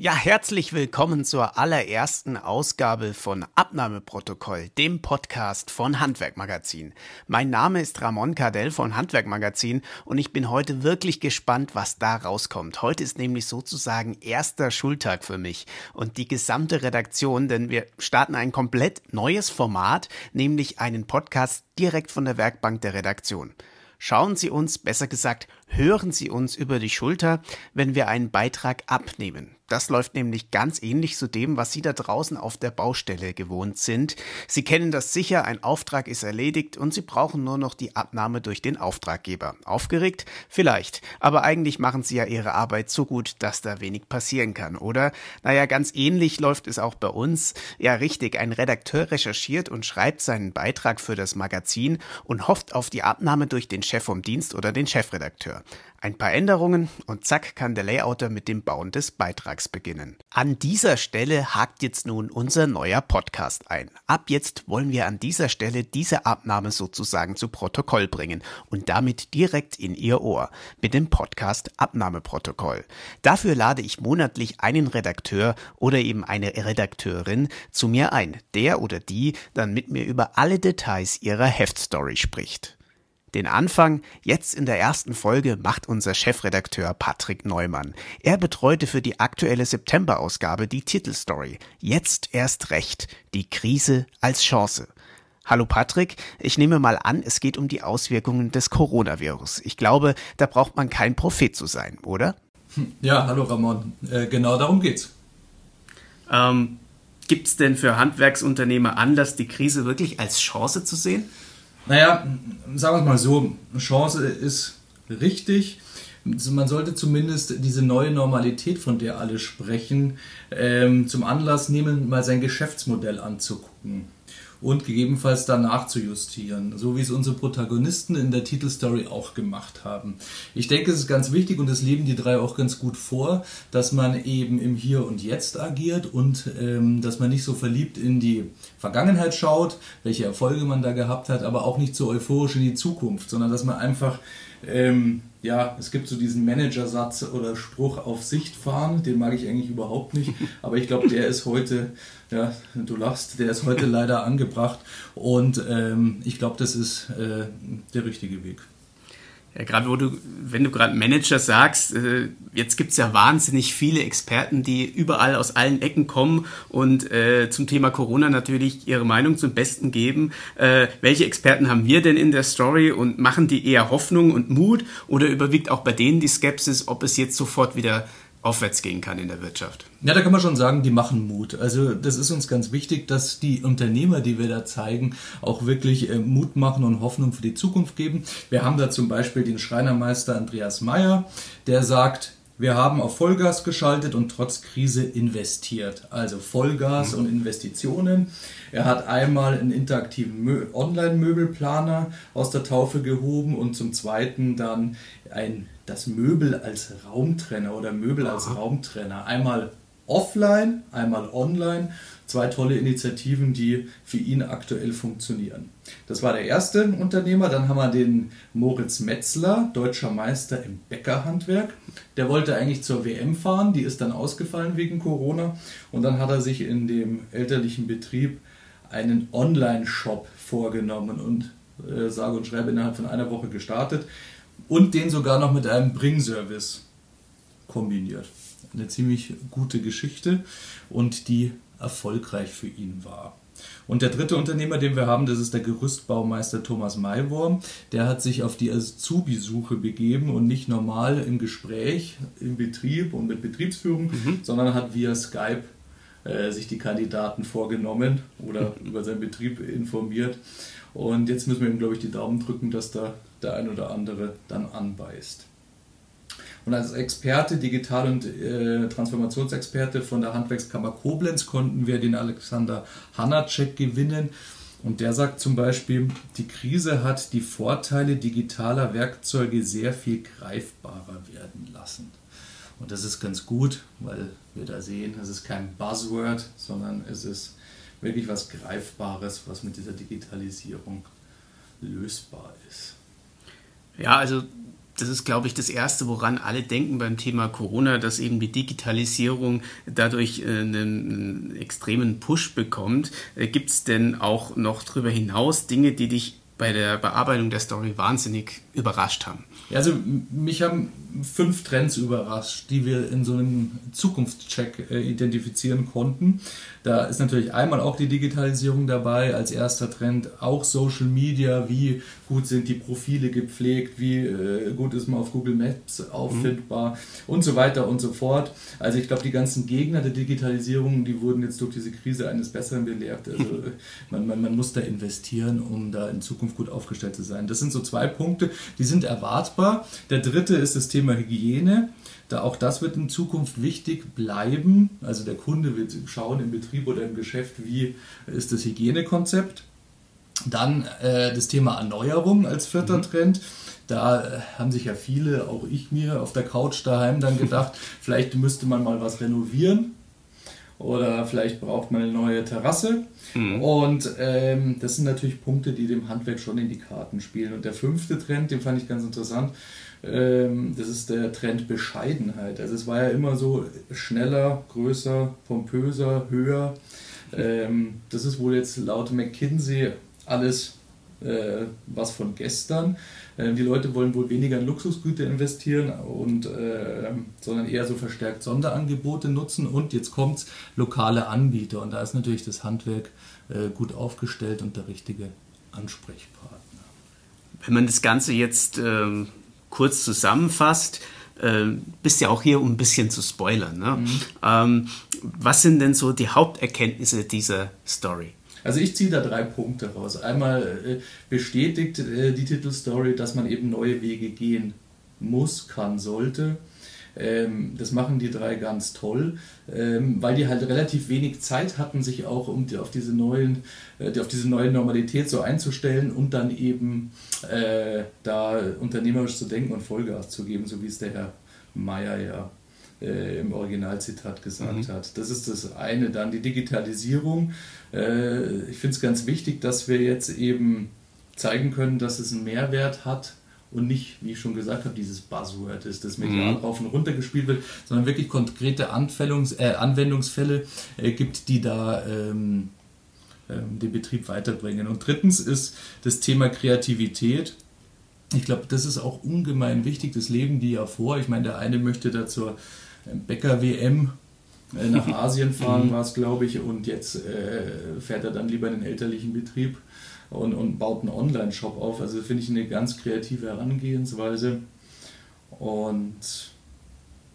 Ja, herzlich willkommen zur allerersten Ausgabe von Abnahmeprotokoll, dem Podcast von Handwerkmagazin. Mein Name ist Ramon Cardell von Handwerkmagazin und ich bin heute wirklich gespannt, was da rauskommt. Heute ist nämlich sozusagen erster Schultag für mich und die gesamte Redaktion, denn wir starten ein komplett neues Format, nämlich einen Podcast direkt von der Werkbank der Redaktion. Schauen Sie uns, besser gesagt, hören Sie uns über die Schulter, wenn wir einen Beitrag abnehmen. Das läuft nämlich ganz ähnlich zu dem, was Sie da draußen auf der Baustelle gewohnt sind. Sie kennen das sicher, ein Auftrag ist erledigt und Sie brauchen nur noch die Abnahme durch den Auftraggeber. Aufgeregt? Vielleicht. Aber eigentlich machen Sie ja Ihre Arbeit so gut, dass da wenig passieren kann, oder? Naja, ganz ähnlich läuft es auch bei uns. Ja, richtig, ein Redakteur recherchiert und schreibt seinen Beitrag für das Magazin und hofft auf die Abnahme durch den Chef vom Dienst oder den Chefredakteur. Ein paar Änderungen und zack kann der Layouter mit dem Bauen des Beitrags beginnen. An dieser Stelle hakt jetzt nun unser neuer Podcast ein. Ab jetzt wollen wir an dieser Stelle diese Abnahme sozusagen zu Protokoll bringen und damit direkt in Ihr Ohr mit dem Podcast Abnahmeprotokoll. Dafür lade ich monatlich einen Redakteur oder eben eine Redakteurin zu mir ein, der oder die dann mit mir über alle Details ihrer Heftstory spricht. Den Anfang jetzt in der ersten Folge macht unser Chefredakteur Patrick Neumann. Er betreute für die aktuelle September-Ausgabe die Titelstory Jetzt erst recht, die Krise als Chance. Hallo Patrick, ich nehme mal an, es geht um die Auswirkungen des Coronavirus. Ich glaube, da braucht man kein Prophet zu sein, oder? Ja, hallo Ramon, äh, genau darum geht's. Ähm, Gibt es denn für Handwerksunternehmer Anlass, die Krise wirklich als Chance zu sehen? Naja, sagen wir es mal so, Chance ist richtig. Man sollte zumindest diese neue Normalität, von der alle sprechen, ähm, zum Anlass nehmen, mal sein Geschäftsmodell anzugucken und gegebenenfalls danach zu justieren, so wie es unsere Protagonisten in der Titelstory auch gemacht haben. Ich denke, es ist ganz wichtig und das leben die drei auch ganz gut vor, dass man eben im Hier und Jetzt agiert und ähm, dass man nicht so verliebt in die Vergangenheit schaut, welche Erfolge man da gehabt hat, aber auch nicht so euphorisch in die Zukunft, sondern dass man einfach ähm, ja, es gibt so diesen Managersatz oder Spruch auf Sicht fahren, den mag ich eigentlich überhaupt nicht, aber ich glaube, der ist heute, ja, du lachst, der ist heute leider angebracht und ähm, ich glaube, das ist äh, der richtige Weg. Ja, gerade wo du, wenn du gerade Manager sagst, äh, jetzt gibt es ja wahnsinnig viele Experten, die überall aus allen Ecken kommen und äh, zum Thema Corona natürlich ihre Meinung zum Besten geben. Äh, welche Experten haben wir denn in der Story und machen die eher Hoffnung und Mut oder überwiegt auch bei denen die Skepsis, ob es jetzt sofort wieder aufwärts gehen kann in der Wirtschaft. Ja, da kann man schon sagen, die machen Mut. Also das ist uns ganz wichtig, dass die Unternehmer, die wir da zeigen, auch wirklich äh, Mut machen und Hoffnung für die Zukunft geben. Wir haben da zum Beispiel den Schreinermeister Andreas Meyer, der sagt, wir haben auf Vollgas geschaltet und trotz Krise investiert. Also Vollgas mhm. und Investitionen. Er hat einmal einen interaktiven Online-Möbelplaner aus der Taufe gehoben und zum zweiten dann ein, das Möbel als Raumtrenner oder Möbel Aha. als Raumtrenner. Einmal offline, einmal online zwei tolle Initiativen, die für ihn aktuell funktionieren. Das war der erste Unternehmer. Dann haben wir den Moritz Metzler, deutscher Meister im Bäckerhandwerk. Der wollte eigentlich zur WM fahren, die ist dann ausgefallen wegen Corona. Und dann hat er sich in dem elterlichen Betrieb einen Online-Shop vorgenommen und äh, sage und schreibe innerhalb von einer Woche gestartet und den sogar noch mit einem Bringservice kombiniert. Eine ziemlich gute Geschichte und die erfolgreich für ihn war. Und der dritte Unternehmer, den wir haben, das ist der Gerüstbaumeister Thomas Maiwurm. Der hat sich auf die Azubi-Suche begeben und nicht normal im Gespräch, im Betrieb und mit Betriebsführung, mhm. sondern hat via Skype äh, sich die Kandidaten vorgenommen oder über seinen Betrieb informiert. Und jetzt müssen wir ihm, glaube ich, die Daumen drücken, dass da der ein oder andere dann anbeißt. Und als Experte, Digital- und äh, Transformationsexperte von der Handwerkskammer Koblenz konnten wir den Alexander Hanacek gewinnen. Und der sagt zum Beispiel, die Krise hat die Vorteile digitaler Werkzeuge sehr viel greifbarer werden lassen. Und das ist ganz gut, weil wir da sehen, es ist kein Buzzword, sondern es ist wirklich was Greifbares, was mit dieser Digitalisierung lösbar ist. Ja, also das ist, glaube ich, das Erste, woran alle denken beim Thema Corona, dass eben die Digitalisierung dadurch äh, einen, extremen Push bekommt. Äh, Gibt es denn auch noch darüber hinaus Dinge, die dich bei der Bearbeitung der Story wahnsinnig überrascht haben? Also mich haben fünf Trends überrascht, die wir in so einem Zukunftscheck äh, identifizieren konnten. Da ist natürlich einmal auch die Digitalisierung dabei als erster Trend, auch Social Media, wie gut sind die Profile gepflegt, wie äh, gut ist man auf Google Maps auffindbar mhm. und so weiter und so fort. Also ich glaube, die ganzen Gegner der Digitalisierung, die wurden jetzt durch diese Krise eines Besseren belehrt. Also man, man, man muss da investieren, um da in Zukunft gut aufgestellt zu sein. Das sind so zwei Punkte, die sind erwartbar. Der dritte ist das Thema Hygiene. Da auch das wird in Zukunft wichtig bleiben. Also der Kunde wird schauen im Betrieb oder im Geschäft, wie ist das Hygienekonzept. Dann äh, das Thema Erneuerung als vierter mhm. Trend. Da äh, haben sich ja viele, auch ich mir, auf der Couch daheim dann gedacht, vielleicht müsste man mal was renovieren oder vielleicht braucht man eine neue Terrasse. Mhm. Und ähm, das sind natürlich Punkte, die dem Handwerk schon in die Karten spielen. Und der fünfte Trend, den fand ich ganz interessant, ähm, das ist der Trend Bescheidenheit. Also es war ja immer so schneller, größer, pompöser, höher. Ähm, das ist wohl jetzt laut McKinsey alles äh, was von gestern. Ähm, die Leute wollen wohl weniger in Luxusgüter investieren, und, äh, sondern eher so verstärkt Sonderangebote nutzen. Und jetzt kommt lokale Anbieter. Und da ist natürlich das Handwerk äh, gut aufgestellt und der richtige Ansprechpartner. Wenn man das Ganze jetzt ähm, kurz zusammenfasst, äh, bist ja auch hier, um ein bisschen zu spoilern. Ne? Mhm. Ähm, was sind denn so die Haupterkenntnisse dieser Story? Also ich ziehe da drei Punkte raus. Einmal äh, bestätigt äh, die Titelstory, dass man eben neue Wege gehen muss, kann, sollte. Ähm, das machen die drei ganz toll, ähm, weil die halt relativ wenig Zeit hatten, sich auch um auf, diese neuen, äh, auf diese neue Normalität so einzustellen und dann eben da unternehmerisch zu denken und Vollgas zu geben, so wie es der Herr Meier ja äh, im Originalzitat gesagt mhm. hat. Das ist das eine. Dann die Digitalisierung. Äh, ich finde es ganz wichtig, dass wir jetzt eben zeigen können, dass es einen Mehrwert hat und nicht, wie ich schon gesagt habe, dieses Buzzword ist, das medial mhm. rauf und runter gespielt wird, sondern wirklich konkrete äh, Anwendungsfälle äh, gibt, die da ähm, ähm, den Betrieb weiterbringen. Und drittens ist das Thema Kreativität. Ich glaube, das ist auch ungemein wichtig. Das leben die ja vor. Ich meine, der eine möchte da zur Bäcker-WM äh, nach Asien fahren, mhm. war es, glaube ich, und jetzt äh, fährt er dann lieber in den elterlichen Betrieb und, und baut einen Online-Shop auf. Also finde ich eine ganz kreative Herangehensweise. Und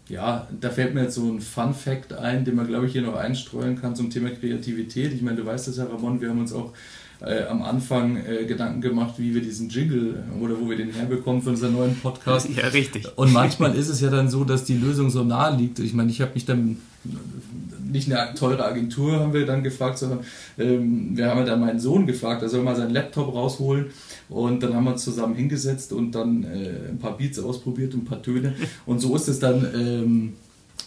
ja, da fällt mir jetzt so ein Fun-Fact ein, den man, glaube ich, hier noch einstreuen kann zum Thema Kreativität. Ich meine, du weißt das ja, Ramon, wir haben uns auch äh, am Anfang äh, Gedanken gemacht, wie wir diesen Jingle oder wo wir den herbekommen für unseren neuen Podcast. Ja, richtig. Und manchmal ist es ja dann so, dass die Lösung so nahe liegt. Ich meine, ich habe mich dann nicht eine teure Agentur haben wir dann gefragt, sondern ähm, wir haben ja dann meinen Sohn gefragt, er soll mal seinen Laptop rausholen. Und dann haben wir uns zusammen hingesetzt und dann äh, ein paar Beats ausprobiert und ein paar Töne. Und so ist es dann ähm,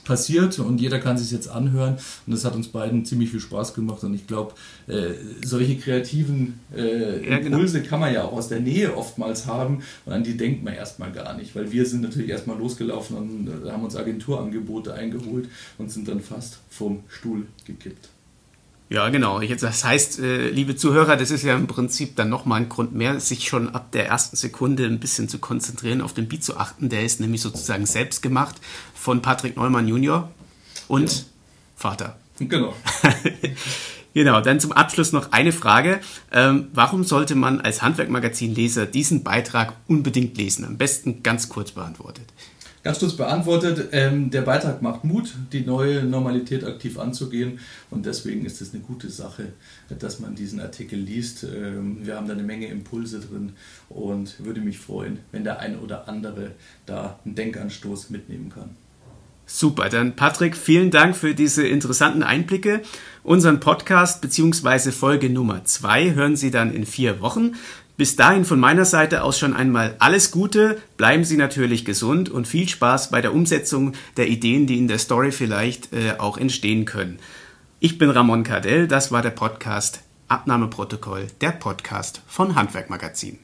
passiert und jeder kann sich jetzt anhören und das hat uns beiden ziemlich viel Spaß gemacht und ich glaube, äh, solche kreativen äh, ja, genau. Impulse kann man ja auch aus der Nähe oftmals haben und an die denkt man erstmal gar nicht, weil wir sind natürlich erstmal losgelaufen und äh, haben uns Agenturangebote eingeholt und sind dann fast vom Stuhl gekippt. Ja, genau. Das heißt, äh, liebe Zuhörer, das ist ja im Prinzip dann nochmal ein Grund mehr, sich schon ab der ersten Sekunde ein bisschen zu konzentrieren, auf den Beat zu achten. Der ist nämlich sozusagen selbst gemacht von Patrick Neumann Junior und ja. Vater. Genau. genau, dann zum Abschluss noch eine Frage. Ähm, warum sollte man als Handwerkmagazin-Leser diesen Beitrag unbedingt lesen? Am besten ganz kurz beantwortet. Ganz kurz beantwortet, ähm, der Beitrag macht Mut, die neue Normalität aktiv anzugehen und deswegen ist es eine gute Sache, dass man diesen Artikel liest. Ähm, wir haben da eine Menge Impulse drin und würde mich freuen, wenn der eine oder andere da einen Denkanstoß mitnehmen kann. Super, dann Patrick, vielen Dank für diese interessanten Einblicke. Unseren Podcast bzw. Folge Nummer zwei hören Sie dann in vier Wochen. Bis dahin von meiner Seite aus schon einmal alles Gute, bleiben Sie natürlich gesund und viel Spaß bei der Umsetzung der Ideen, die in der Story vielleicht äh, auch entstehen können. Ich bin Ramon Cardell, das war der Podcast Abnahmeprotokoll, der Podcast von Handwerkmagazin.